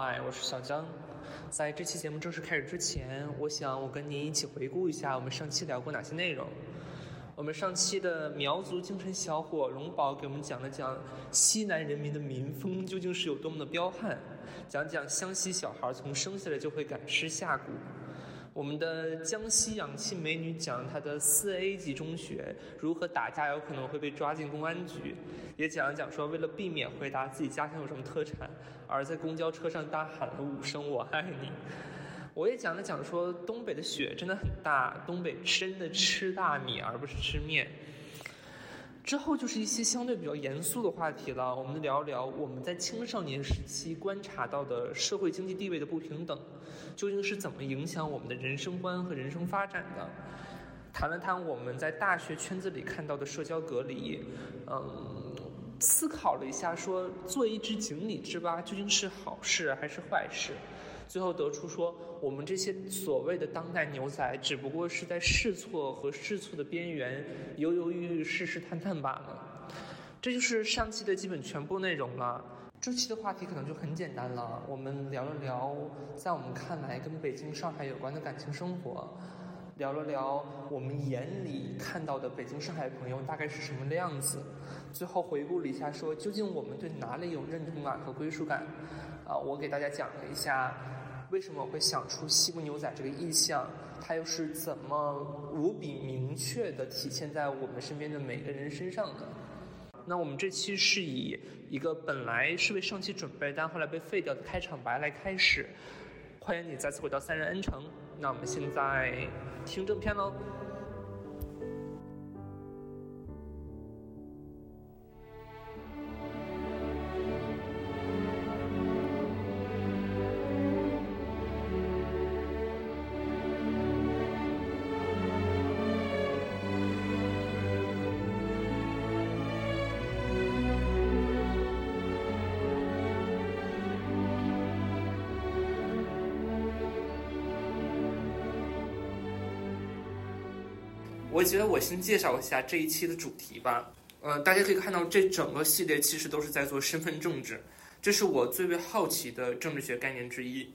嗨，我是小江。在这期节目正式开始之前，我想我跟您一起回顾一下我们上期聊过哪些内容。我们上期的苗族精神小伙龙宝给我们讲了讲西南人民的民风究竟是有多么的彪悍，讲讲湘西小孩从生下来就会赶尸下蛊。我们的江西氧气美女讲她的四 A 级中学如何打架有可能会被抓进公安局，也讲了讲说为了避免回答自己家乡有什么特产，而在公交车上大喊了五声我爱你。我也讲了讲说东北的雪真的很大，东北真的吃大米而不是吃面。之后就是一些相对比较严肃的话题了，我们聊聊我们在青少年时期观察到的社会经济地位的不平等，究竟是怎么影响我们的人生观和人生发展的？谈了谈我们在大学圈子里看到的社交隔离，嗯，思考了一下说做一只井底之蛙究竟是好事还是坏事？最后得出说，我们这些所谓的当代牛仔，只不过是在试错和试错的边缘犹犹豫豫、试试探探罢了。这就是上期的基本全部内容了。这期的话题可能就很简单了，我们聊了聊在我们看来跟北京、上海有关的感情生活，聊了聊我们眼里看到的北京、上海朋友大概是什么样子。最后回顾了一下，说究竟我们对哪里有认同感和归属感？啊，我给大家讲了一下。为什么会想出西部牛仔这个意象？它又是怎么无比明确的体现在我们身边的每个人身上的？那我们这期是以一个本来是为上期准备，但后来被废掉的开场白来开始。欢迎你再次回到三人 N 城。那我们现在听正片喽。我觉得我先介绍一下这一期的主题吧。呃，大家可以看到，这整个系列其实都是在做身份政治，这是我最为好奇的政治学概念之一。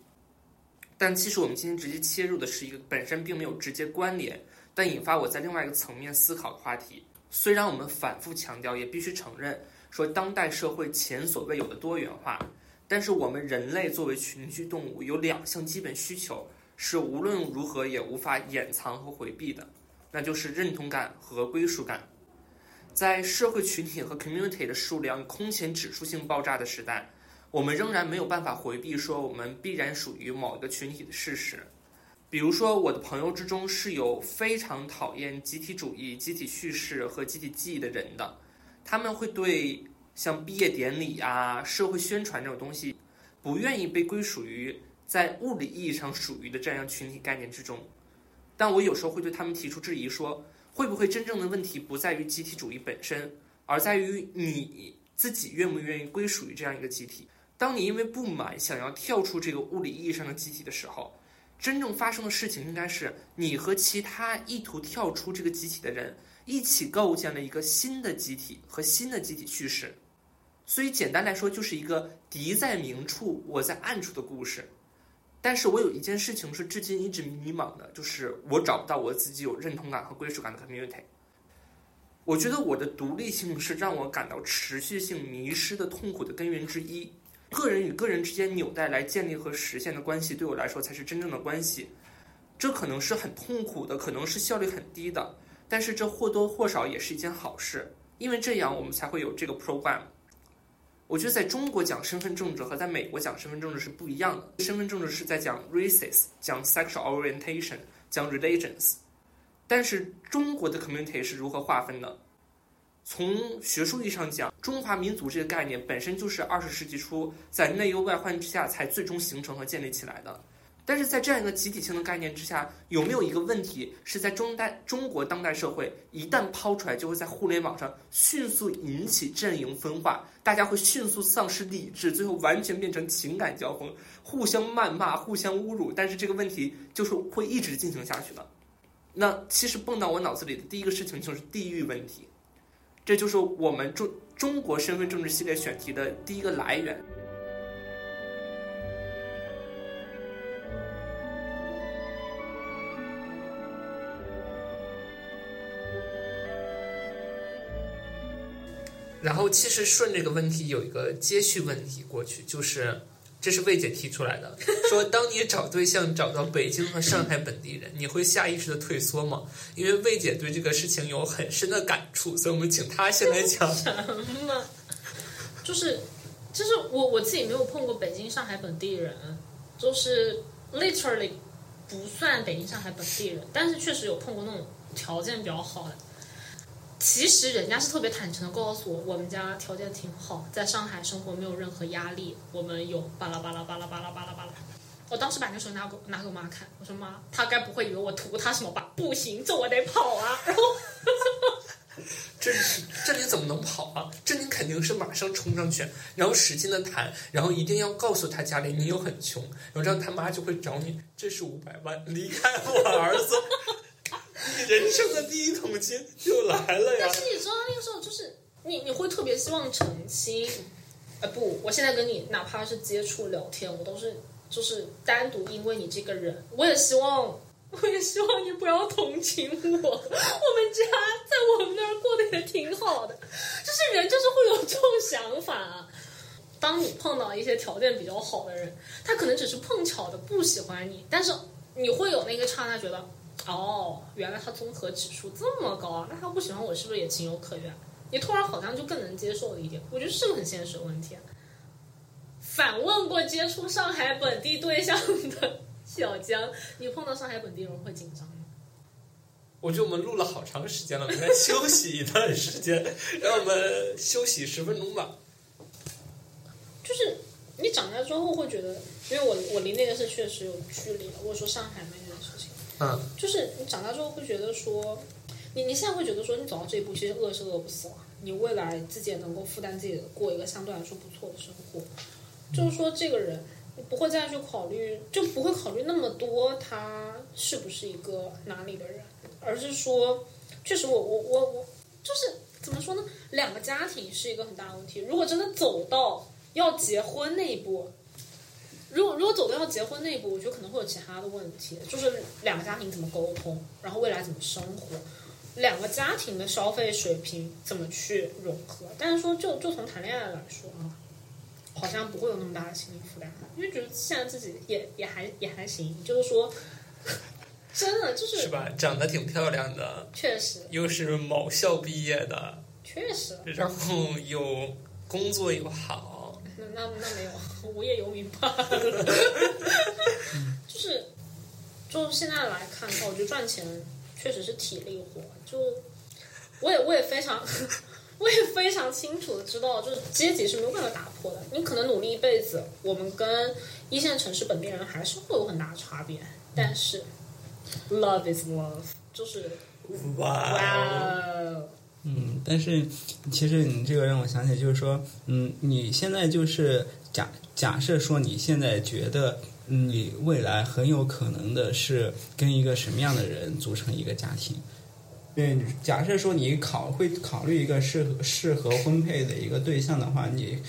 但其实我们今天直接切入的是一个本身并没有直接关联，但引发我在另外一个层面思考的话题。虽然我们反复强调，也必须承认，说当代社会前所未有的多元化，但是我们人类作为群居动物，有两项基本需求是无论如何也无法掩藏和回避的。那就是认同感和归属感，在社会群体和 community 的数量空前指数性爆炸的时代，我们仍然没有办法回避说我们必然属于某一个群体的事实。比如说，我的朋友之中是有非常讨厌集体主义、集体叙事和集体记忆的人的，他们会对像毕业典礼啊、社会宣传这种东西，不愿意被归属于在物理意义上属于的这样群体概念之中。但我有时候会对他们提出质疑，说会不会真正的问题不在于集体主义本身，而在于你自己愿不愿意归属于这样一个集体？当你因为不满想要跳出这个物理意义上的集体的时候，真正发生的事情应该是你和其他意图跳出这个集体的人一起构建了一个新的集体和新的集体叙事。所以简单来说，就是一个敌在明处，我在暗处的故事。但是我有一件事情是至今一直迷茫的，就是我找不到我自己有认同感和归属感的 community。我觉得我的独立性是让我感到持续性迷失的痛苦的根源之一。个人与个人之间纽带来建立和实现的关系，对我来说才是真正的关系。这可能是很痛苦的，可能是效率很低的，但是这或多或少也是一件好事，因为这样我们才会有这个 program。我觉得在中国讲身份政治和在美国讲身份政治是不一样的。身份政治是在讲 races，讲 sexual orientation，讲 religions。但是中国的 community 是如何划分的？从学术意义上讲，中华民族这个概念本身就是二十世纪初在内忧外患之下才最终形成和建立起来的。但是在这样一个集体性的概念之下，有没有一个问题是在中代中国当代社会一旦抛出来，就会在互联网上迅速引起阵营分化，大家会迅速丧失理智，最后完全变成情感交锋，互相谩骂、互相侮辱。但是这个问题就是会一直进行下去的。那其实蹦到我脑子里的第一个事情就是地域问题，这就是我们中中国身份政治系列选题的第一个来源。然后其实顺这个问题有一个接续问题过去，就是这是魏姐提出来的，说当你找对象找到北京和上海本地人，你会下意识的退缩吗？因为魏姐对这个事情有很深的感触，所以我们请她先来讲。什么？就是就是我我自己没有碰过北京、上海本地人，就是 literally 不算北京、上海本地人，但是确实有碰过那种条件比较好的。其实人家是特别坦诚的告诉我，我们家条件挺好，在上海生活没有任何压力，我们有巴拉巴拉巴拉巴拉巴拉巴拉。我当时把那手拿给拿给我妈看，我说妈，她该不会以为我图她什么吧？不行，这我得跑啊！然后哈哈哈这这你怎么能跑啊？这你肯定是马上冲上去，然后使劲的谈，然后一定要告诉他家里你又很穷，然后这样他妈就会找你，这是五百万，离开我儿子，你 人生的第一桶金就来了呀但！是你知道那个时候就是你你会特别希望澄清，呃不，我现在跟你哪怕是接触聊天，我都是就是单独因为你这个人，我也希望。我也希望你不要同情我，我们家在我们那儿过得也挺好的，就是人就是会有这种想法。当你碰到一些条件比较好的人，他可能只是碰巧的不喜欢你，但是你会有那个刹那觉得，哦，原来他综合指数这么高啊，那他不喜欢我是不是也情有可原？你突然好像就更能接受了一点，我觉得是个很现实的问题啊。反问过接触上海本地对象的小江，你碰到上海本地人会紧张吗？我觉得我们录了好长时间了，我们该休息一段时间，让我们休息十分钟吧。就是你长大之后会觉得，因为我我离那个是确实有距离了。我说上海那件事情，嗯，就是你长大之后会觉得说，你你现在会觉得说，你走到这一步，其实饿是饿不死了。你未来自己也能够负担自己的，过一个相对来说不错的生活。就是说，这个人你不会再去考虑，就不会考虑那么多他是不是一个哪里的人，而是说，确实我我我我就是怎么说呢？两个家庭是一个很大的问题。如果真的走到要结婚那一步，如果如果走到要结婚那一步，我觉得可能会有其他的问题，就是两个家庭怎么沟通，然后未来怎么生活，两个家庭的消费水平怎么去融合。但是说就就从谈恋爱来说啊，好像不会有那么大的心理负担，因为觉得现在自己也也还也还行，就是说，真的就是是吧？长得挺漂亮的，确实又是某校毕业的，确实，然后又工作又好，那那那没有无业游民吧，就是就现在来看的话，我觉得赚钱确实是体力活，就我也我也非常。我也非常清楚的知道，就是阶级是没有办法打破的。你可能努力一辈子，我们跟一线城市本地人还是会有很大的差别。但是，love is love，就是哇哇哦，嗯，但是其实你这个让我想起，就是说，嗯，你现在就是假假设说你现在觉得你未来很有可能的是跟一个什么样的人组成一个家庭？嗯，假设说你考会考虑一个适合适合婚配的一个对象的话，你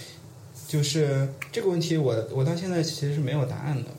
就是这个问题我，我到现在其实是没有答案的。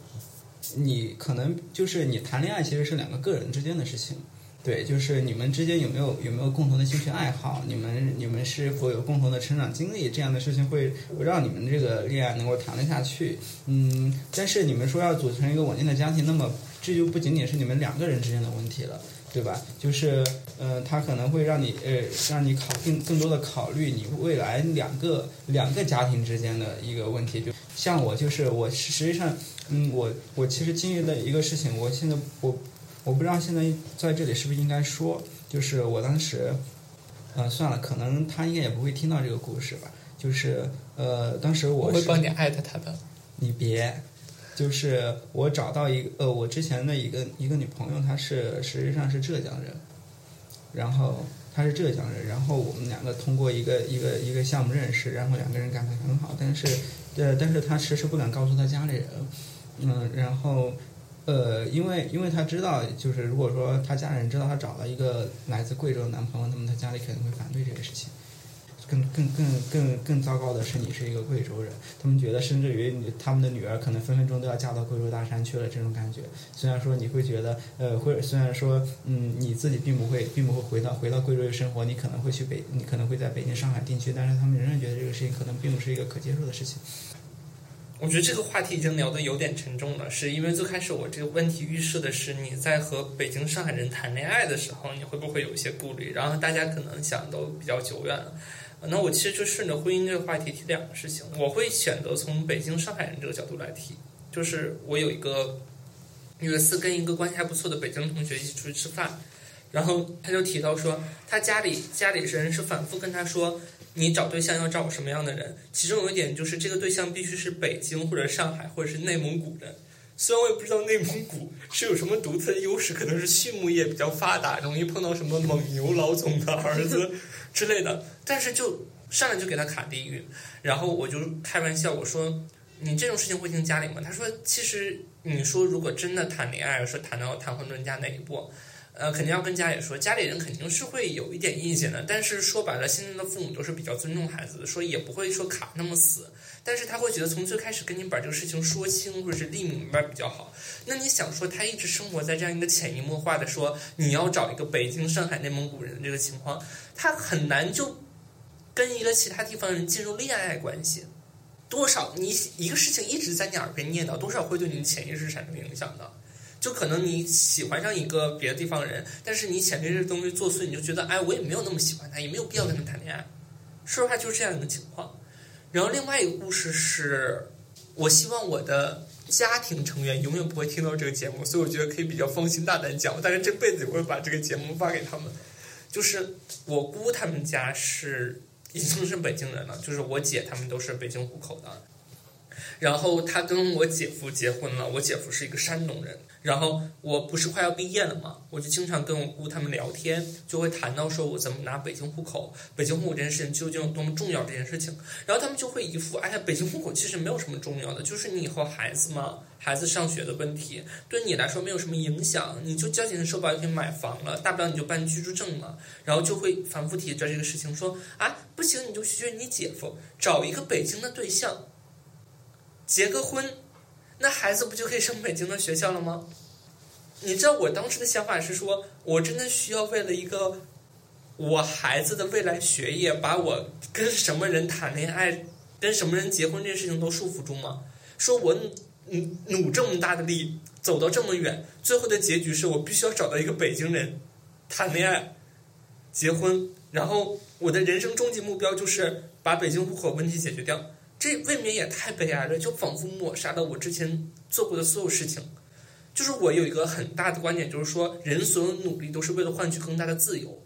你可能就是你谈恋爱其实是两个个人之间的事情，对，就是你们之间有没有有没有共同的兴趣爱好，你们你们是否有共同的成长经历，这样的事情会让你们这个恋爱能够谈得下去。嗯，但是你们说要组成一个稳定的家庭，那么这就不仅仅是你们两个人之间的问题了。对吧？就是，呃，他可能会让你，呃，让你考更更多的考虑你未来两个两个家庭之间的一个问题。就像我，就是我实际上，嗯，我我其实经历的一个事情，我现在我我不知道现在在这里是不是应该说，就是我当时，呃，算了，可能他应该也不会听到这个故事吧。就是，呃，当时我会帮你艾特他的。你别，就是我找到一个呃，我之前的一个一个女朋友，她是实际上是浙江人，然后她是浙江人，然后我们两个通过一个一个一个项目认识，然后两个人感情很好，但是呃，但是她迟迟不敢告诉她家里人，嗯，然后呃，因为因为她知道，就是如果说她家人知道她找了一个来自贵州的男朋友，那么她家里肯定会反对这个事情。更更更更更糟糕的是，你是一个贵州人，他们觉得甚至于他们的女儿可能分分钟都要嫁到贵州大山去了，这种感觉。虽然说你会觉得，呃，会虽然说，嗯，你自己并不会并不会回到回到贵州去生活，你可能会去北，你可能会在北京、上海定居，但是他们仍然觉得这个事情可能并不是一个可接受的事情。我觉得这个话题已经聊得有点沉重了，是因为最开始我这个问题预设的是你在和北京、上海人谈恋爱的时候，你会不会有一些顾虑？然后大家可能想都比较久远了。那我其实就顺着婚姻这个话题提两个事情，我会选择从北京、上海人这个角度来提。就是我有一个有一次跟一个关系还不错的北京同学一起出去吃饭，然后他就提到说，他家里家里人是反复跟他说。你找对象要找什么样的人？其中有一点就是这个对象必须是北京或者上海或者是内蒙古人。虽然我也不知道内蒙古是有什么独特的优势，可能是畜牧业比较发达，容易碰到什么蒙牛老总的儿子 之类的。但是就上来就给他卡地域，然后我就开玩笑我说：“你这种事情会听家里吗？”他说：“其实你说如果真的谈恋爱，说谈到谈婚论嫁那一步。”呃，肯定要跟家里说，家里人肯定是会有一点意见的。但是说白了，现在的父母都是比较尊重孩子的，说也不会说卡那么死。但是他会觉得从最开始跟你把这个事情说清，或者是立明白比较好。那你想说，他一直生活在这样一个潜移默化的说你要找一个北京、上海、内蒙古人的这个情况，他很难就跟一个其他地方人进入恋爱关系。多少你一个事情一直在你耳边念叨，多少会对你的潜意识产生影响的。就可能你喜欢上一个别的地方人，但是你潜意识东西作祟，你就觉得哎，我也没有那么喜欢他，也没有必要跟他谈恋爱。说实话，就是这样一个情况。然后另外一个故事是，我希望我的家庭成员永远不会听到这个节目，所以我觉得可以比较放心大胆讲。我大概这辈子也会把这个节目发给他们。就是我姑他们家是已经是北京人了，就是我姐他们都是北京户口的。然后他跟我姐夫结婚了，我姐夫是一个山东人。然后我不是快要毕业了嘛，我就经常跟我姑他们聊天，就会谈到说我怎么拿北京户口，北京户口这件事情究竟有多么重要这件事情。然后他们就会一副，哎呀，北京户口其实没有什么重要的，就是你以后孩子嘛，孩子上学的问题，对你来说没有什么影响，你就交钱社保就可以买房了，大不了你就办居住证嘛。然后就会反复提着这个事情说，啊，不行，你就学你姐夫，找一个北京的对象。结个婚，那孩子不就可以上北京的学校了吗？你知道我当时的想法是说，我真的需要为了一个我孩子的未来学业，把我跟什么人谈恋爱、跟什么人结婚这件事情都束缚住吗？说我努努这么大的力，走到这么远，最后的结局是我必须要找到一个北京人谈恋爱、结婚，然后我的人生终极目标就是把北京户口问题解决掉。这未免也太悲哀了，就仿佛抹杀了我之前做过的所有事情。就是我有一个很大的观点，就是说，人所有努力都是为了换取更大的自由。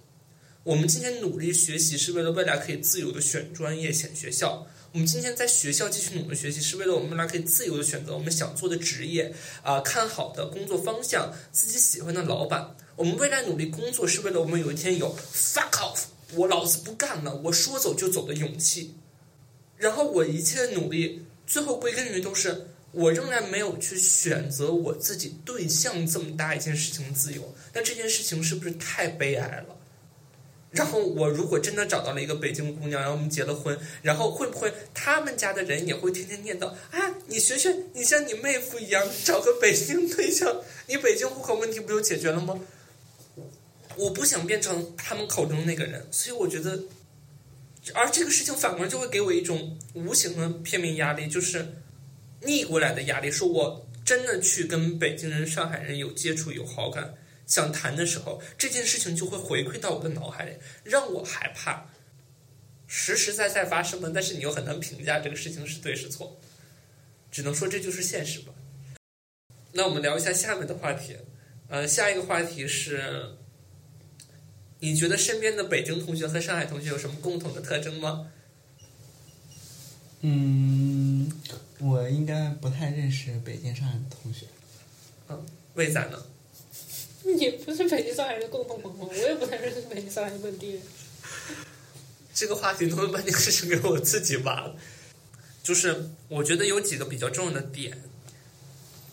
我们今天努力学习，是为了未来可以自由的选专业、选学校。我们今天在学校继续努力学习，是为了我们未来可以自由的选择我们想做的职业啊，看好的工作方向，自己喜欢的老板。我们未来努力工作，是为了我们有一天有 fuck off，我老子不干了，我说走就走的勇气。然后我一切的努力，最后归根于都是我仍然没有去选择我自己对象这么大一件事情的自由。那这件事情是不是太悲哀了？然后我如果真的找到了一个北京姑娘，然后我们结了婚，然后会不会他们家的人也会天天念叨啊？你学学，你像你妹夫一样找个北京对象，你北京户口问题不就解决了吗？我不想变成他们口中那个人，所以我觉得。而这个事情反过来就会给我一种无形的片面压力，就是逆过来的压力。说我真的去跟北京人、上海人有接触、有好感、想谈的时候，这件事情就会回馈到我的脑海里，让我害怕。实实在在发生的，但是你又很难评价这个事情是对是错，只能说这就是现实吧。那我们聊一下下面的话题，呃，下一个话题是。你觉得身边的北京同学和上海同学有什么共同的特征吗？嗯，我应该不太认识北京、上海的同学。嗯，为啥呢？你不是北京、上海人的共同朋友，我也不太认识北京、上海本地人。这个话题能不能把这个事情给我自己挖了？就是我觉得有几个比较重要的点。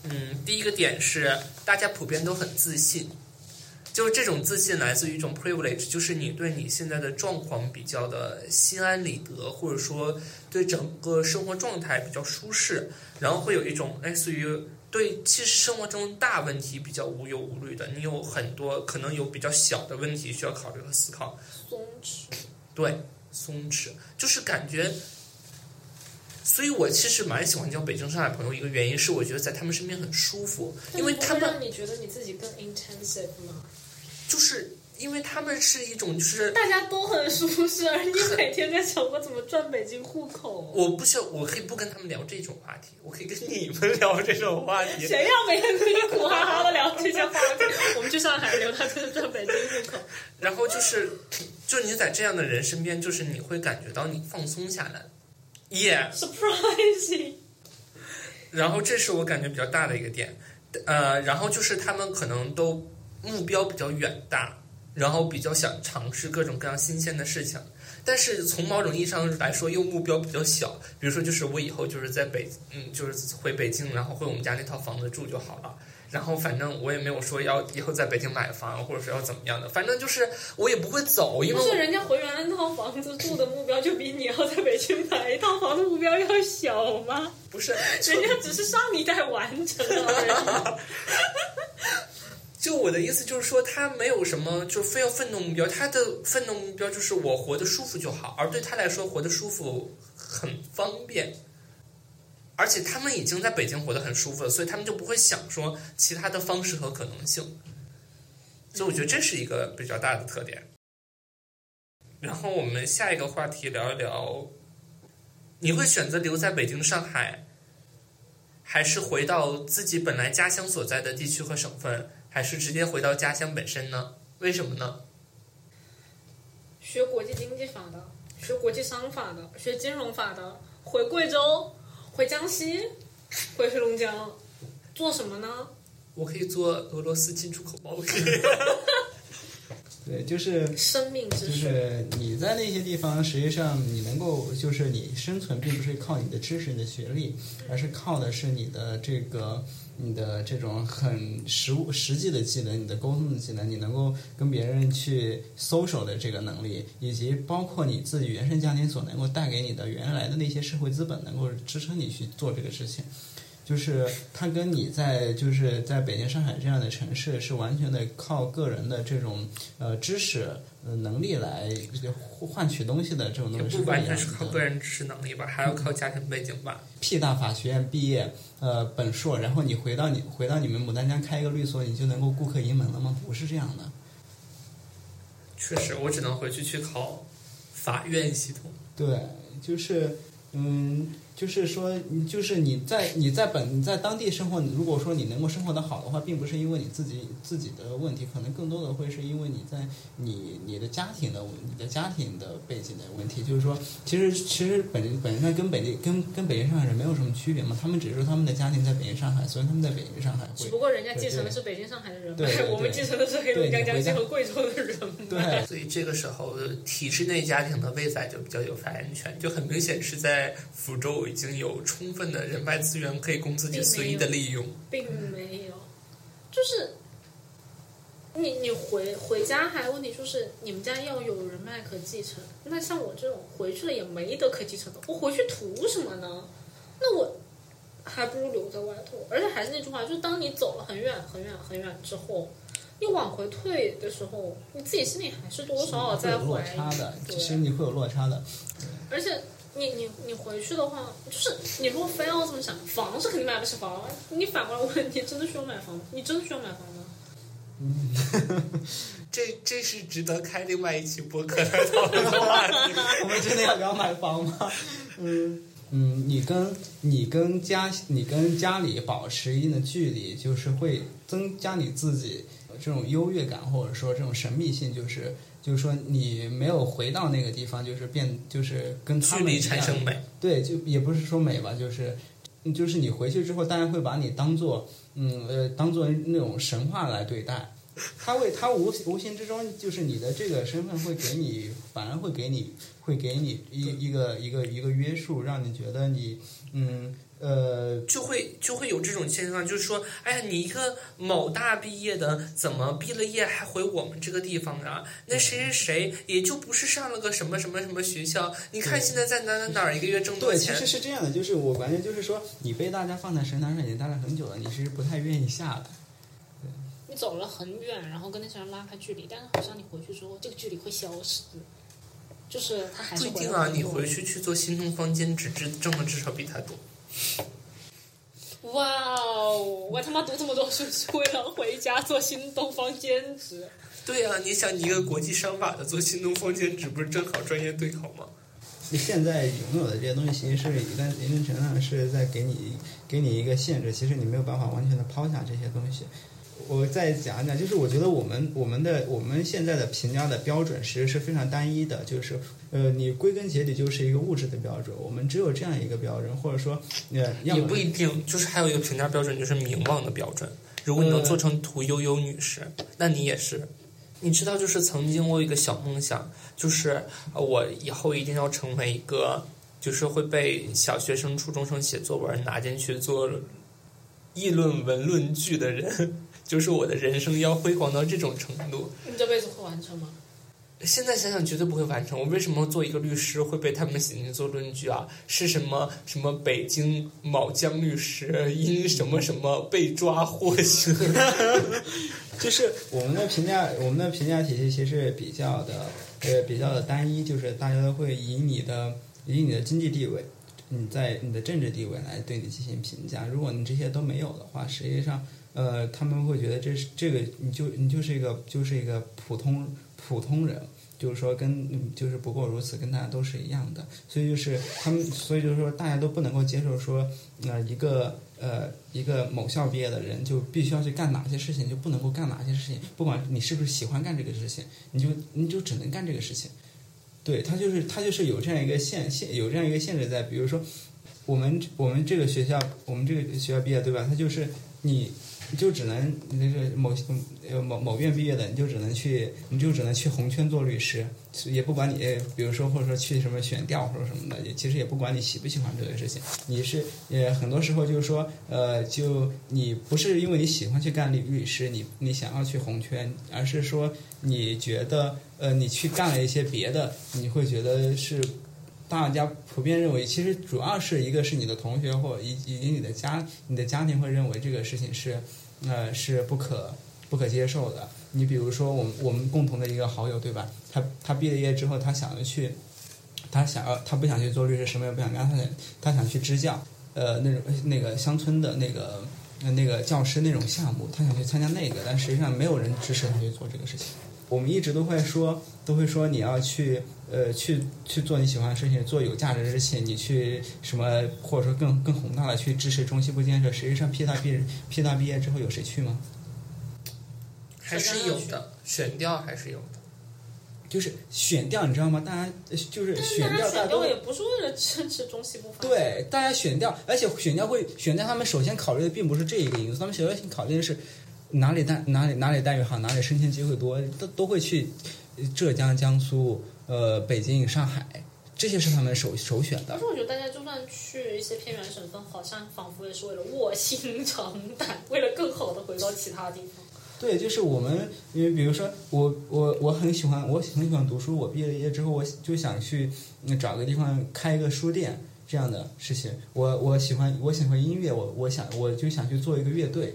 嗯，第一个点是大家普遍都很自信。就是这种自信来自于一种 privilege，就是你对你现在的状况比较的心安理得，或者说对整个生活状态比较舒适，然后会有一种类似于对其实生活中大问题比较无忧无虑的，你有很多可能有比较小的问题需要考虑和思考，松弛。对，松弛，就是感觉。所以我其实蛮喜欢交北京、上海朋友，一个原因是我觉得在他们身边很舒服，因为他们让你觉得你自己更 intensive 吗？就是因为他们是一种就是大家都很舒适，而你每天在想我怎么赚北京户口。我不需要，我可以不跟他们聊这种话题，我可以跟你们聊这种话题。谁要每天跟你苦哈哈的聊这些话题？我们去上海聊，他就是赚北京户口。然后就是，就你在这样的人身边，就是你会感觉到你放松下来，yeah。surprising。然后这是我感觉比较大的一个点，呃，然后就是他们可能都目标比较远大，然后比较想尝试各种各样新鲜的事情，但是从某种意义上来说又目标比较小，比如说就是我以后就是在北，嗯，就是回北京，然后回我们家那套房子住就好了。然后反正我也没有说要以后在北京买房，或者是要怎么样的，反正就是我也不会走，因为不是人家回原来那套房子住的目标就比你要在北京买一套房的目标要小吗？不是人家只是上一代完成了而 就我的意思就是说，他没有什么就非要奋斗目标，他的奋斗目标就是我活得舒服就好，而对他来说，活得舒服很方便。而且他们已经在北京活得很舒服了，所以他们就不会想说其他的方式和可能性。所以我觉得这是一个比较大的特点。然后我们下一个话题聊一聊，你会选择留在北京、上海，还是回到自己本来家乡所在的地区和省份，还是直接回到家乡本身呢？为什么呢？学国际经济法的，学国际商法的，学金融法的，回贵州，回江西，回黑龙江，做什么呢？我可以做俄罗斯进出口贸易。对，就是生命之就。是你在那些地方，实际上你能够就是你生存，并不是靠你的知识、你的学历，而是靠的是你的这个你的这种很实物实际的技能，你的沟通的技能，你能够跟别人去 social 的这个能力，以及包括你自己原生家庭所能够带给你的原来的那些社会资本，能够支撑你去做这个事情。就是它跟你在就是在北京、上海这样的城市是完全的靠个人的这种呃知识呃能力来换取东西的这种东西不完是一样的。全是靠个人知识能力吧，还要靠家庭背景吧。P 大法学院毕业，呃，本硕，然后你回到你回到你们牡丹江开一个律所，你就能够顾客盈门了吗？不是这样的。确实，我只能回去去考法院系统。对，就是，嗯，就是说，你就是你在你在本你在当地生活，如果说你能够生活的好的话，并不是因为你自己自己的问题，可能更多的会是因为你在你你的家庭的你的家庭的背景的问题。就是说，其实其实本本质上跟北京跟跟北京上海人没有什么区别嘛，他们只是说他们的家庭在北京上海，所以他们在北京上海会只不过人家继承的是北京、上海的人脉对对，对我们继承的是黑龙江、江西和贵州的人脉。对。所以这个时候，体制内家庭的未仔就比较有发言权，就很明显是在福州已经有充分的人脉资源可以供自己随意的利用。并没有，就是你你回回家还问题就是你们家要有人脉可继承，那像我这种回去了也没得可继承的，我回去图什么呢？那我还不如留在外头。而且还是那句话，就是当你走了很远很远很远之后，你往回退的时候，你自己心里还是多多少在怀疑差的，对其实你会有落差的。而且你你你回去的话，就是你如果非要这么想，房是肯定买不起房。你反过来问，你真的需要买房吗？你真的需要买房吗？嗯 这这是值得开另外一期播客来讨论的话题。我们真的要聊买房吗？嗯嗯，你跟你跟家你跟家里保持一定的距离，就是会增加你自己这种优越感，或者说这种神秘性，就是就是说你没有回到那个地方，就是变就是跟他距离们一样产生美，对，就也不是说美吧，就是就是你回去之后，大家会把你当做嗯呃当做那种神话来对待。他会，他无无形之中，就是你的这个身份会给你，反而会给你，会给你一一个一个一个约束，让你觉得你，嗯，呃，就会就会有这种现象，就是说，哎呀，你一个某大毕业的，怎么毕了业还回我们这个地方啊？那谁谁谁也就不是上了个什么什么什么学校，你看现在在哪哪哪儿一个月挣多，少钱其实？是这样的，就是我感觉就是说，你被大家放在神坛上已经待了很久了，你是不太愿意下来。你走了很远，然后跟那些人拉开距离，但是好像你回去之后，这个距离会消失，就是他还是回不一定啊，你回去去做新东方兼职，挣挣的至少比他多。哇哦！我他妈读这么多书是为了回家做新东方兼职。对啊，你想你一个国际商法的做新东方兼职，不是正好专业对口吗？你现在拥有的这些东西，其实是一旦一定程度上是在给你给你一个限制，其实你没有办法完全的抛下这些东西。我再讲一讲，就是我觉得我们我们的我们现在的评价的标准其实是非常单一的，就是呃，你归根结底就是一个物质的标准，我们只有这样一个标准，或者说呃，也不一定，就是还有一个评价标准，就是名望的标准。如果你能做成屠呦呦女士，那你也是。你知道，就是曾经我有一个小梦想，就是呃我以后一定要成为一个，就是会被小学生、初中生写作文拿进去做议论文论据的人。就是我的人生要辉煌到这种程度。你这辈子会完成吗？现在想想绝对不会完成。我为什么做一个律师会被他们写进做论据啊？是什么什么北京某江律师因什么什么被抓获刑？就是我们的评价，我们的评价体系其实比较的呃比较的单一，就是大家都会以你的以你的经济地位，你在你的政治地位来对你进行评价。如果你这些都没有的话，实际上呃他们会觉得这是这个你就你就是一个就是一个普通普通人。就是说跟，就是不过如此，跟大家都是一样的，所以就是他们，所以就是说大家都不能够接受说，呃，一个呃一个某校毕业的人就必须要去干哪些事情，就不能够干哪些事情，不管你是不是喜欢干这个事情，你就你就只能干这个事情。对他就是他就是有这样一个限限有这样一个限制在，比如说我们我们这个学校我们这个学校毕业对吧？他就是你就只能那个某呃某某院毕业的，你就只能去你就只能去红圈做律师，也不管你比如说或者说去什么选调或者什么的，也其实也不管你喜不喜欢这个事情，你是也很多时候就是说呃就你不是因为你喜欢去干律律师，你你想要去红圈，而是说你觉得呃你去干了一些别的，你会觉得是。大家普遍认为，其实主要是一个是你的同学或以以及你的家你的家庭会认为这个事情是，呃是不可不可接受的。你比如说，我们我们共同的一个好友，对吧？他他毕了业之后，他想要去，他想要他不想去做律师，什么也不想干，他想他想去支教，呃，那种那个乡村的那个那个教师那种项目，他想去参加那个，但实际上没有人支持他去做这个事情。我们一直都会说，都会说你要去，呃，去去做你喜欢的事情，做有价值的事情。你去什么，或者说更更宏大的去支持中西部建设。实际上，P 大毕 P 大毕业之后有谁去吗？还是有的，选调还是有的。就是选调，你知道吗？大家呃就是选调，大家选调也不是为了支持中西部发展。对，大家选调，而且选调会选调，他们首先考虑的并不是这一个因素，他们首先考虑的是哪里待哪里哪里待遇好，哪里升迁机会多，都都会去浙江、江苏、呃北京、上海，这些是他们首首选的但。是我觉得大家就算去一些偏远省份，好像仿佛也是为了卧薪 尝胆，为了更好的回到其他地方。对，就是我们，因为比如说我我我很喜欢，我很喜欢读书。我毕了业之后，我就想去嗯找个地方开一个书店这样的事情。我我喜欢我喜欢音乐，我我想我就想去做一个乐队，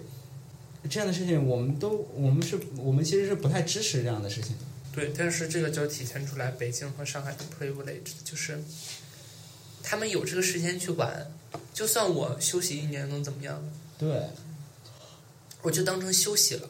这样的事情我们都我们是我们其实是不太支持这样的事情。对，但是这个就体现出来北京和上海的 privilege，就是他们有这个时间去玩，就算我休息一年能怎么样呢？对，我就当成休息了。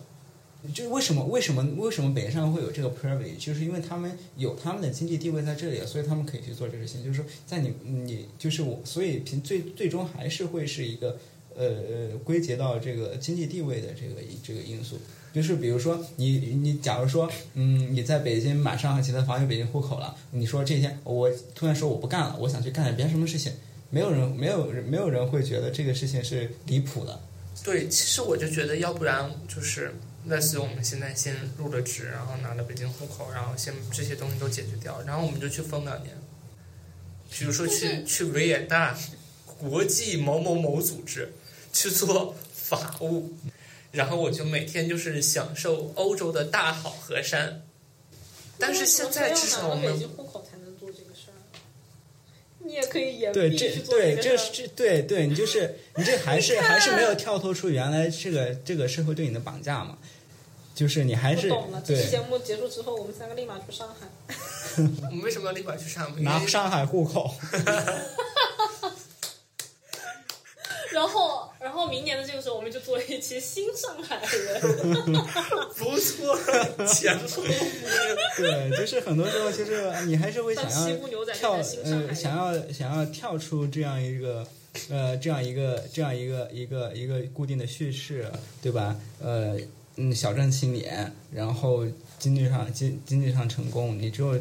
就为什么为什么为什么北上会有这个 privilege，就是因为他们有他们的经济地位在这里，所以他们可以去做这个事情。就是说，在你你就是我，所以凭最最终还是会是一个呃呃归结到这个经济地位的这个这个因素。就是比如说你你假如说嗯你在北京买上海其他房有北京户口了，你说这天我突然说我不干了，我想去干点别什么事情，没有人没有人没有人会觉得这个事情是离谱的。对，其实我就觉得，要不然就是类似于我们现在先入了职，然后拿了北京户口，然后先这些东西都解决掉，然后我们就去疯两年，比如说去去维也纳国际某某某组织去做法务，然后我就每天就是享受欧洲的大好河山。但是现在至少我们北京户口才能做这个事儿，你也可以演对，这对。这这对对，你就是你这还是还是没有跳脱出原来这个这个社会对你的绑架嘛，就是你还是懂了，这期节目结束之后，我们三个立马去上海。我们为什么要立马去上海？拿上海户口，然后，然后明年的这个时候，我们就做一期新上海人。不错，前后呼应。对，就是很多时候其实你还是会想要跳呃，想要想要跳出这样一个呃这样一个这样一个一个一个固定的叙事，对吧？呃嗯，小镇青年，然后经济上经经济上成功，你只有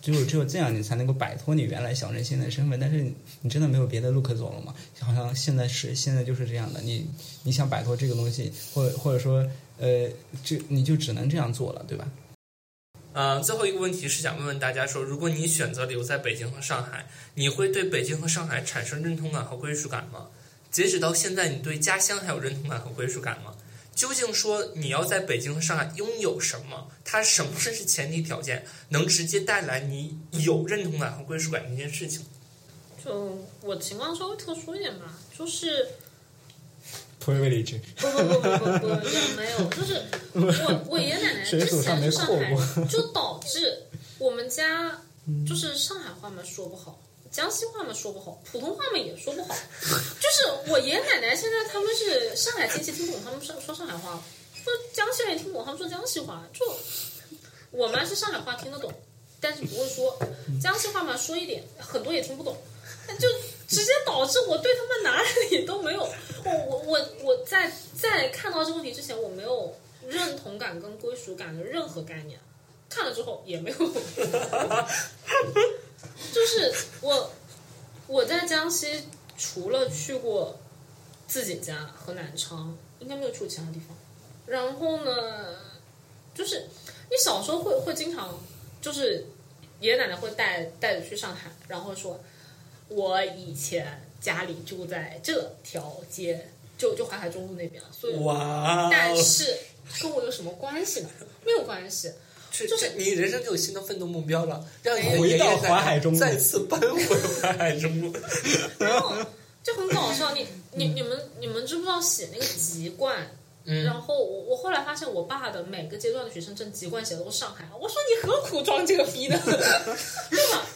只有只有这样，你才能够摆脱你原来小镇青年的身份。但是你真的没有别的路可走了吗？好像现在是现在就是这样的，你你想摆脱这个东西，或者或者说呃，这你就只能这样做了，对吧？呃，最后一个问题是想问问大家说，如果你选择留在北京和上海，你会对北京和上海产生认同感和归属感吗？截止到现在，你对家乡还有认同感和归属感吗？究竟说你要在北京和上海拥有什么？它什么是前提条件，能直接带来你有认同感和归属感这件事情？就我情况稍微特殊一点吧，就是，privilege。不不不不不不也没有，就是我我爷爷奶奶之前是上海，就导致我们家就是上海话嘛说不好，江西话嘛说不好，普通话嘛也说不好。就是我爷爷奶奶现在他们是上海亲戚听不懂他们说说上海话，说江西人也听不懂他们说江西话，就我妈是上海话听得懂，但是不会说江西话嘛说一点，很多也听不懂，就直接导致我对他们哪里都没有，我我我我在在看到这个问题之前，我没有认同感跟归属感的任何概念，看了之后也没有，就是我我在江西除了去过自己家和南昌，应该没有去过其他地方。然后呢，就是你小时候会会经常就是爷爷奶奶会带带着去上海，然后说，我以前家里住在这条街，就就淮海中路那边，所以哇但是跟我有什么关系呢？没有关系。这就是这你人生就有新的奋斗目标了，让你的回到淮海中路再次奔回淮海中路。然后就很搞笑，你你你们你们知不知道写那个籍贯？嗯然后我我后来发现，我爸的每个阶段的学生证籍贯写的都是上海，我说你何苦装这个逼呢？对吧？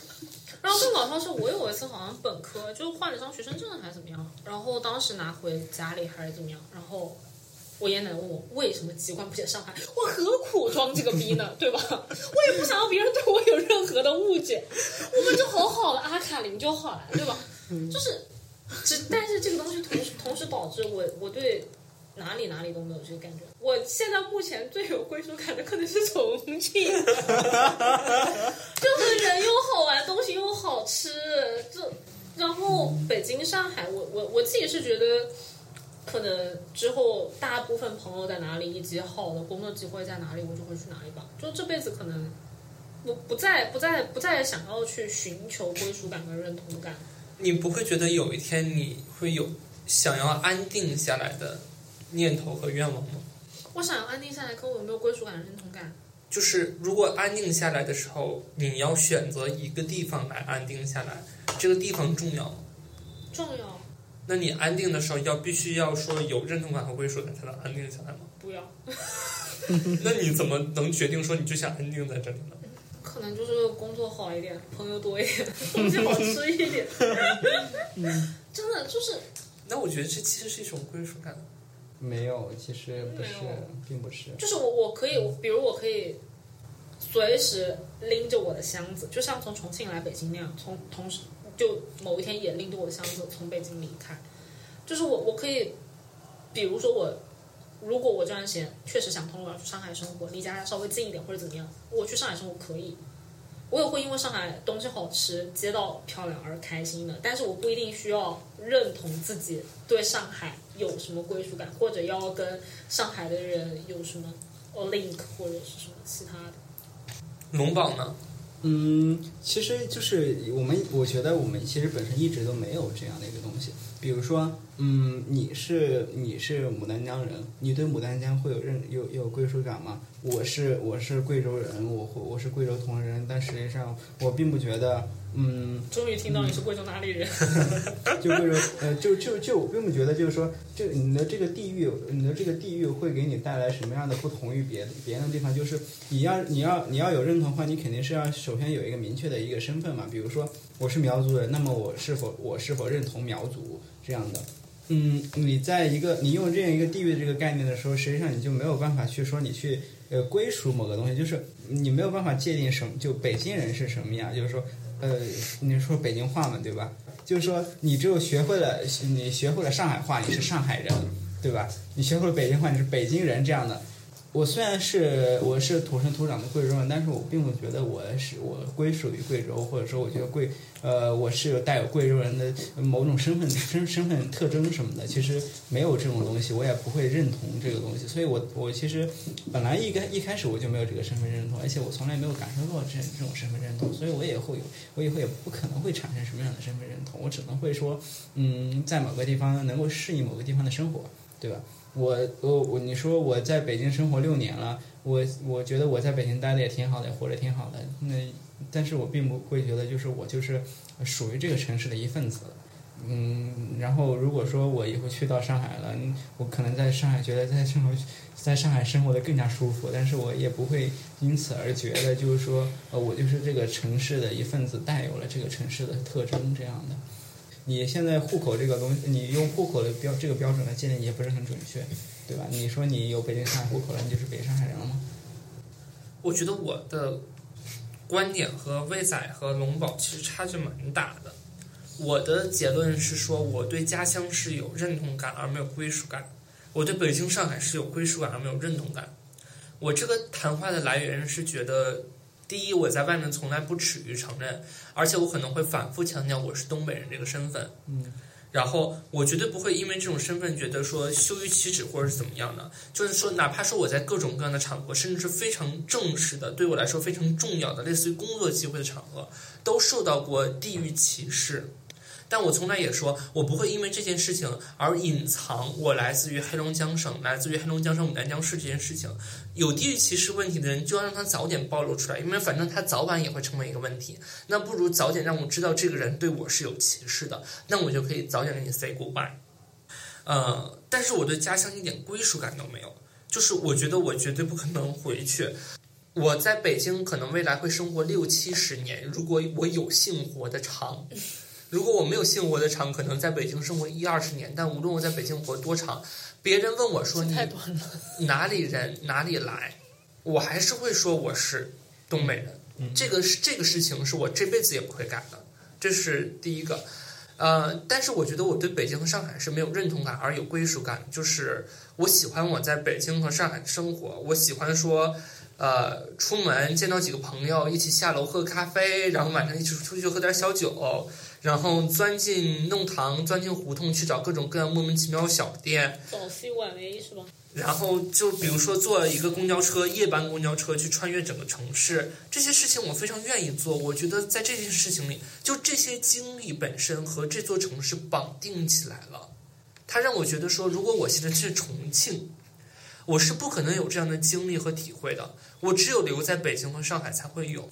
然后更搞笑是，我有一次好像本科就换了张学生证还是怎么样，然后当时拿回家里还是怎么样，然后我爷爷奶奶问我为什么籍贯不写上海，我何苦装这个逼呢？对吧？我也不想要别人对我有任何的误解，我们就好好的阿卡林就好了，对吧？就是，只但是这个东西同时同时导致我我对哪里哪里都没有这个感觉。我现在目前最有归属感的可能是重庆，就是人又好玩，东西又好吃，这然后北京、上海，我我我自己是觉得。可能之后大部分朋友在哪里，以及好的工作机会在哪里，我就会去哪里吧。就这辈子可能我不再不再不再想要去寻求归属感跟认同感。你不会觉得有一天你会有想要安定下来的念头和愿望吗？我想要安定下来，可我有没有归属感、认同感？就是如果安定下来的时候，你要选择一个地方来安定下来，这个地方重要吗？重要？那你安定的时候要必须要说有认同感和归属感才能安定下来吗？不要，那你怎么能决定说你就想安定在这里呢？可能就是工作好一点，朋友多一点，东西好吃一点。真的就是那我觉得这其实是一种归属感。没有，其实不是，并不是。就是我我可以，比如我可以随时拎着我的箱子，就像从重庆来北京那样，从同时就某一天也拎着我的箱子从北京离开。就是我我可以，比如说我，如果我这段时间确实想通了，要去上海生活，离家稍微近一点或者怎么样，我去上海生活可以。我也会因为上海东西好吃、街道漂亮而开心的，但是我不一定需要认同自己对上海有什么归属感，或者要跟上海的人有什么 link 或者是什么其他的。龙榜呢？嗯，其实就是我们，我觉得我们其实本身一直都没有这样的一个东西。比如说，嗯，你是你是牡丹江人，你对牡丹江会有认有有归属感吗？我是我是贵州人，我我是贵州铜仁，但实际上我并不觉得，嗯，终于听到你是贵州哪里人，就贵州，呃，就就就我并不觉得，就是说，这你的这个地域，你的这个地域会给你带来什么样的不同于别别的地方？就是你要你要你要有认同的话，你肯定是要首先有一个明确的一个身份嘛。比如说我是苗族人，那么我是否我是否认同苗族这样的？嗯，你在一个你用这样一个地域这个概念的时候，实际上你就没有办法去说你去呃归属某个东西，就是你没有办法界定什么就北京人是什么样，就是说呃你说北京话嘛，对吧？就是说你只有学会了你学会了上海话，你是上海人，对吧？你学会了北京话，你是北京人这样的。我虽然是我是土生土长的贵州人，但是我并不觉得我是我归属于贵州，或者说我觉得贵呃我是带有贵州人的某种身份身身份特征什么的，其实没有这种东西，我也不会认同这个东西。所以我我其实本来一开一开始我就没有这个身份认同，而且我从来没有感受到这这种身份认同，所以我也会有我以后也不可能会产生什么样的身份认同，我只能会说嗯在某个地方能够适应某个地方的生活，对吧？我我我，你说我在北京生活六年了，我我觉得我在北京待的也挺好的，活着挺好的。那但是我并不会觉得就是我就是属于这个城市的一份子。嗯，然后如果说我以后去到上海了，我可能在上海觉得在生活在上海生活的更加舒服，但是我也不会因此而觉得就是说呃我就是这个城市的一份子，带有了这个城市的特征这样的。你现在户口这个东西，你用户口的标这个标准来界定也不是很准确，对吧？你说你有北京、上海户口了，你就是北上海人了吗？我觉得我的观点和魏仔和龙宝其实差距蛮大的。我的结论是说，我对家乡是有认同感而没有归属感；我对北京、上海是有归属感而没有认同感。我这个谈话的来源是觉得。第一，我在外面从来不耻于承认，而且我可能会反复强调我是东北人这个身份。嗯，然后我绝对不会因为这种身份觉得说羞于启齿或者是怎么样的。就是说，哪怕说我在各种各样的场合，甚至是非常正式的，对我来说非常重要的，类似于工作机会的场合，都受到过地域歧视。但我从来也说，我不会因为这件事情而隐藏我来自于黑龙江省、来自于黑龙江省牡丹江市这件事情。有地域歧视问题的人，就要让他早点暴露出来，因为反正他早晚也会成为一个问题。那不如早点让我知道这个人对我是有歧视的，那我就可以早点跟你 say goodbye。呃，但是我对家乡一点归属感都没有，就是我觉得我绝对不可能回去。我在北京可能未来会生活六七十年，如果我有幸活得长。如果我没有幸活的长，可能在北京生活一二十年，但无论我在北京活多长，别人问我说你哪里人 哪里来，我还是会说我是东北人。这个是这个事情是我这辈子也不会改的，这是第一个。呃，但是我觉得我对北京和上海是没有认同感而有归属感，就是我喜欢我在北京和上海的生活，我喜欢说。呃，出门见到几个朋友，一起下楼喝咖啡，然后晚上一起出去喝点小酒，然后钻进弄堂，钻进胡同去找各种各样莫名其妙的小店。早 C 晚 A 是吧？然后就比如说坐一个公交车，夜班公交车去穿越整个城市，这些事情我非常愿意做。我觉得在这件事情里，就这些经历本身和这座城市绑定起来了，他让我觉得说，如果我现在去重庆。我是不可能有这样的经历和体会的，我只有留在北京和上海才会有。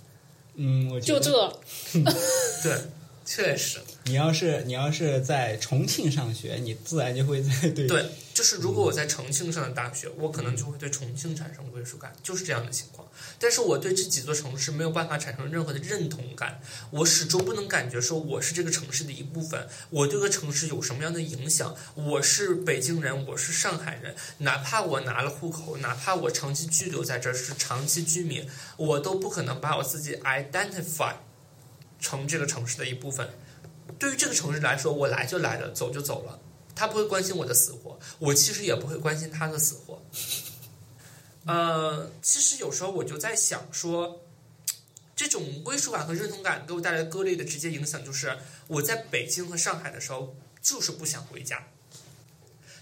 嗯，我就这，对，确实。你要是你要是在重庆上学，你自然就会在对。对，就是如果我在重庆上的大学，我可能就会对重庆产生归属感，就是这样的情况。但是我对这几座城市没有办法产生任何的认同感，我始终不能感觉说我是这个城市的一部分，我对这个城市有什么样的影响？我是北京人，我是上海人，哪怕我拿了户口，哪怕我长期居留在这儿是长期居民，我都不可能把我自己 identify 成这个城市的一部分。对于这个城市来说，我来就来了，走就走了，他不会关心我的死活，我其实也不会关心他的死活。呃，其实有时候我就在想说，这种归属感和认同感给我带来割裂的直接影响，就是我在北京和上海的时候，就是不想回家。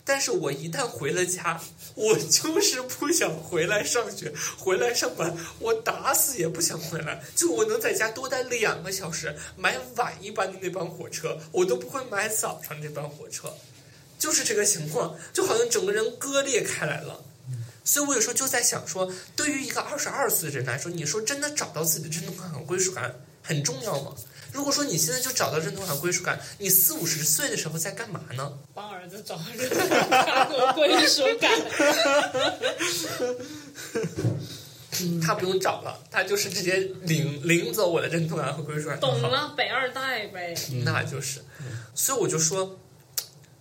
但是我一旦回了家，我就是不想回来上学，回来上班，我打死也不想回来。就我能在家多待两个小时，买晚一班的那班火车，我都不会买早上这班火车。就是这个情况，就好像整个人割裂开来了。所以我有时候就在想说，对于一个二十二岁的人来说，你说真的找到自己的认同感归属感很重要吗？如果说你现在就找到认同感、归属感，你四五十岁的时候在干嘛呢？帮儿子找认同感和归属感。他不用找了，他就是直接领领走我的认同感和归属感。懂了，北二代呗。那就是，所以我就说，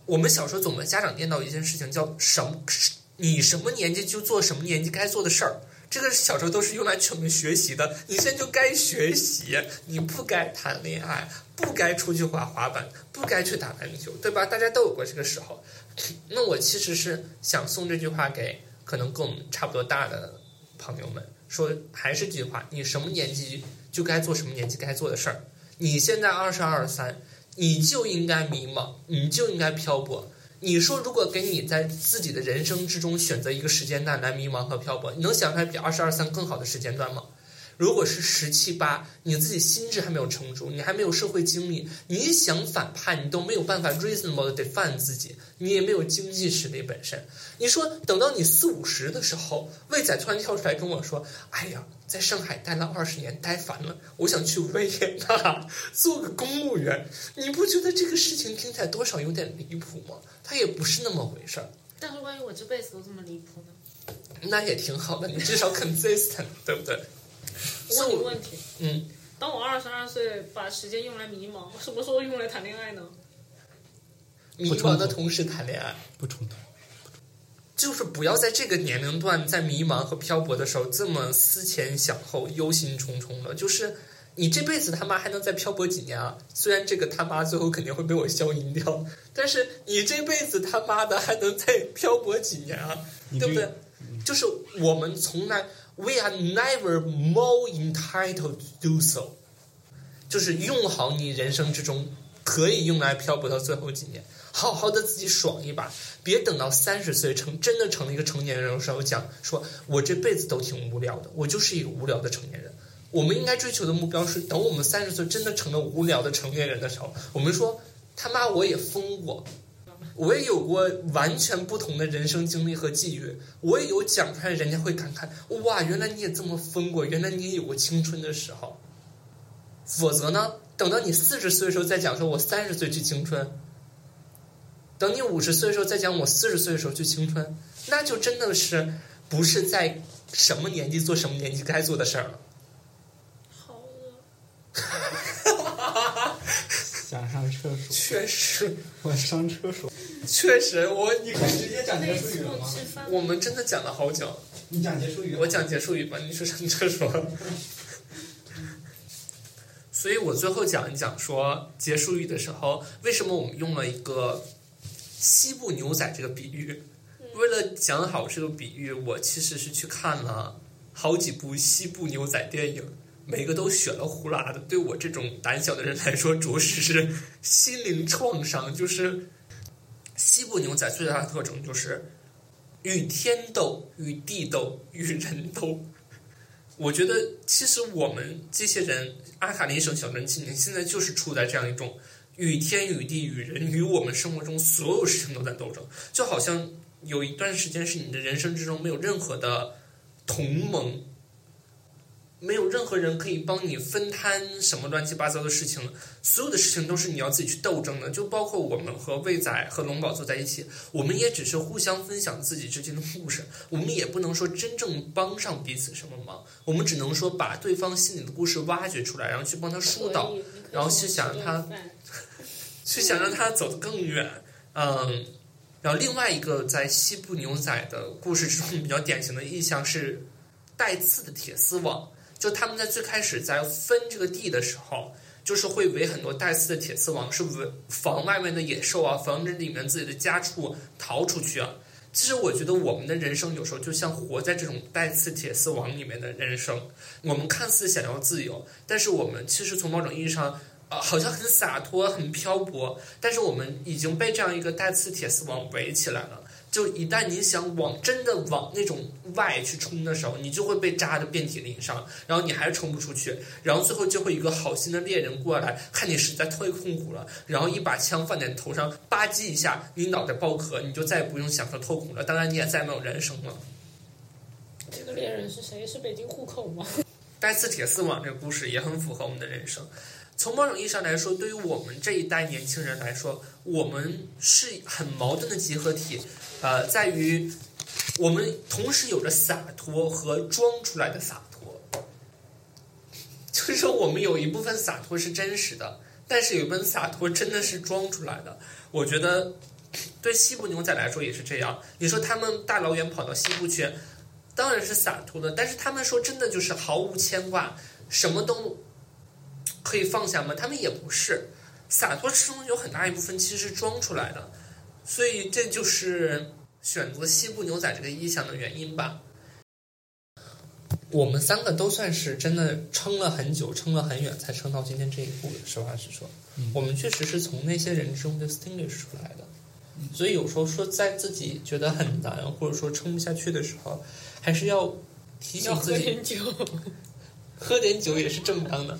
我们小时候总被家长念叨一件事情，叫什么？你什么年纪就做什么年纪该做的事儿。这个小时候都是用来劝我们学习的。你现在就该学习，你不该谈恋爱，不该出去滑滑板，不该去打篮球，对吧？大家都有过这个时候。那我其实是想送这句话给可能跟我们差不多大的朋友们，说还是这句话：你什么年纪就该做什么年纪该做的事儿。你现在二十二三，你就应该迷茫，你就应该漂泊。你说，如果给你在自己的人生之中选择一个时间段来迷茫和漂泊，你能想出来比二十二三更好的时间段吗？如果是十七八，你自己心智还没有成熟，你还没有社会经历，你想反叛，你都没有办法 reasonable 的 define 自己，你也没有经济实力本身。你说等到你四五十的时候，魏仔突然跳出来跟我说：“哎呀，在上海待了二十年，待烦了，我想去维也纳做个公务员。”你不觉得这个事情听起来多少有点离谱吗？它也不是那么回事儿。但是万一我这辈子都这么离谱呢？那也挺好的，你至少 consistent，对不对？问你问题，嗯，当我二十二岁把时间用来迷茫，什么时候用来谈恋爱呢？迷茫的同时谈恋爱，不冲突。就是不要在这个年龄段，在迷茫和漂泊的时候这么思前想后、忧心忡忡的。就是你这辈子他妈还能再漂泊几年啊？虽然这个他妈最后肯定会被我消音掉，但是你这辈子他妈的还能再漂泊几年啊？对不对？就是我们从来，we are never more entitled to do so。就是用好你人生之中可以用来漂泊到最后几年，好好的自己爽一把，别等到三十岁成真的成了一个成年人的时候讲，说我这辈子都挺无聊的，我就是一个无聊的成年人。我们应该追求的目标是，等我们三十岁真的成了无聊的成年人的时候，我们说他妈我也疯过，我也有过完全不同的人生经历和际遇，我也有讲出来，人家会感慨哇，原来你也这么疯过，原来你也有过青春的时候。否则呢，等到你四十岁的时候再讲说我三十岁去青春，等你五十岁的时候再讲我四十岁的时候去青春，那就真的是不是在什么年纪做什么年纪该做的事儿了。好饿。想上厕所，确实，我上厕所。确实，我你可以直接讲结束语了吗？我们真的讲了好久。你讲结束语。我讲结束语吧，你去上厕所。所以我最后讲一讲说结束语的时候，为什么我们用了一个西部牛仔这个比喻？为了讲好这个比喻，我其实是去看了好几部西部牛仔电影，每个都血了呼啦的。对我这种胆小的人来说，着实是心灵创伤。就是西部牛仔最大的特征就是与天斗、与地斗、与人斗。我觉得，其实我们这些人，阿卡林省小镇青年，现在就是处在这样一种与天与地与人与我们生活中所有事情都在斗争，就好像有一段时间是你的人生之中没有任何的同盟，没有任何人可以帮你分摊什么乱七八糟的事情，所有的事情都是你要自己去斗争的。就包括我们和魏仔和龙宝坐在一起，我们也只是互相分享自己之间的故事，我们也不能说真正帮上彼此什么忙，我们只能说把对方心里的故事挖掘出来，然后去帮他疏导然后去想他是想让他走得更远。嗯，然后另外一个在西部牛仔的故事之中比较典型的意象是带刺的铁丝网，就他们在最开始在分这个地的时候。就是会围很多带刺的铁丝网，是围防外面的野兽啊，防止里面自己的家畜逃出去啊。其实我觉得我们的人生有时候就像活在这种带刺铁丝网里面的人生。我们看似想要自由，但是我们其实从某种意义上呃，好像很洒脱、很漂泊，但是我们已经被这样一个带刺铁丝网围起来了。就一旦你想往真的往那种外去冲的时候，你就会被扎的遍体鳞伤，然后你还是冲不出去，然后最后就会一个好心的猎人过来，看你实在太痛苦了，然后一把枪放在你头上，吧唧一下，你脑袋爆壳，你就再也不用享受痛苦了。当然，你也再没有人生了。这个猎人是谁？是北京户口吗？带刺铁丝网这个故事也很符合我们的人生。从某种意义上来说，对于我们这一代年轻人来说，我们是很矛盾的集合体。呃，在于我们同时有着洒脱和装出来的洒脱，就是说我们有一部分洒脱是真实的，但是有一部分洒脱真的是装出来的。我觉得对西部牛仔来说也是这样。你说他们大老远跑到西部去，当然是洒脱的，但是他们说真的就是毫无牵挂，什么都可以放下吗？他们也不是，洒脱之中有很大一部分其实是装出来的。所以这就是选择西部牛仔这个意象的原因吧。我们三个都算是真的撑了很久，撑了很远，才撑到今天这一步的。实话实说，我们确实是从那些人中 distinguish 出来的。所以有时候说在自己觉得很难，或者说撑不下去的时候，还是要提醒自己，喝点酒，喝点酒也是正当的。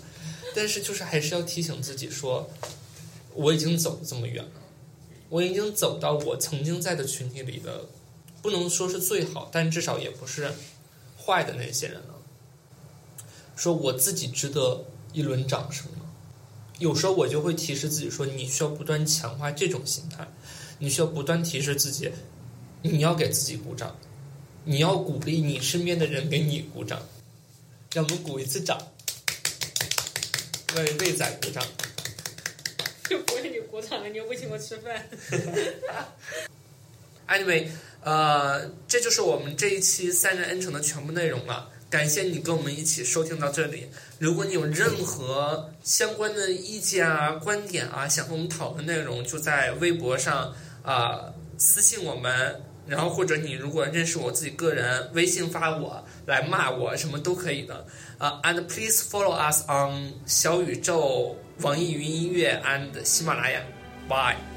但是就是还是要提醒自己说，我已经走了这么远了。我已经走到我曾经在的群体里的，不能说是最好，但至少也不是坏的那些人了。说我自己值得一轮掌声了。有时候我就会提示自己说，你需要不断强化这种心态，你需要不断提示自己，你要给自己鼓掌，你要鼓励你身边的人给你鼓掌。让我们鼓一次掌，为魏仔鼓掌。就 不为你鼓掌了，你又不请我吃饭。Anyway，呃，这就是我们这一期三人恩城的全部内容了。感谢你跟我们一起收听到这里。如果你有任何相关的意见啊、观点啊，想和我们讨论内容，就在微博上啊、私信我们。然后或者你如果认识我自己个人，微信发我来骂我，什么都可以的。啊、a n d please follow us on 小宇宙、网易云音乐 and 喜马拉雅。Bye。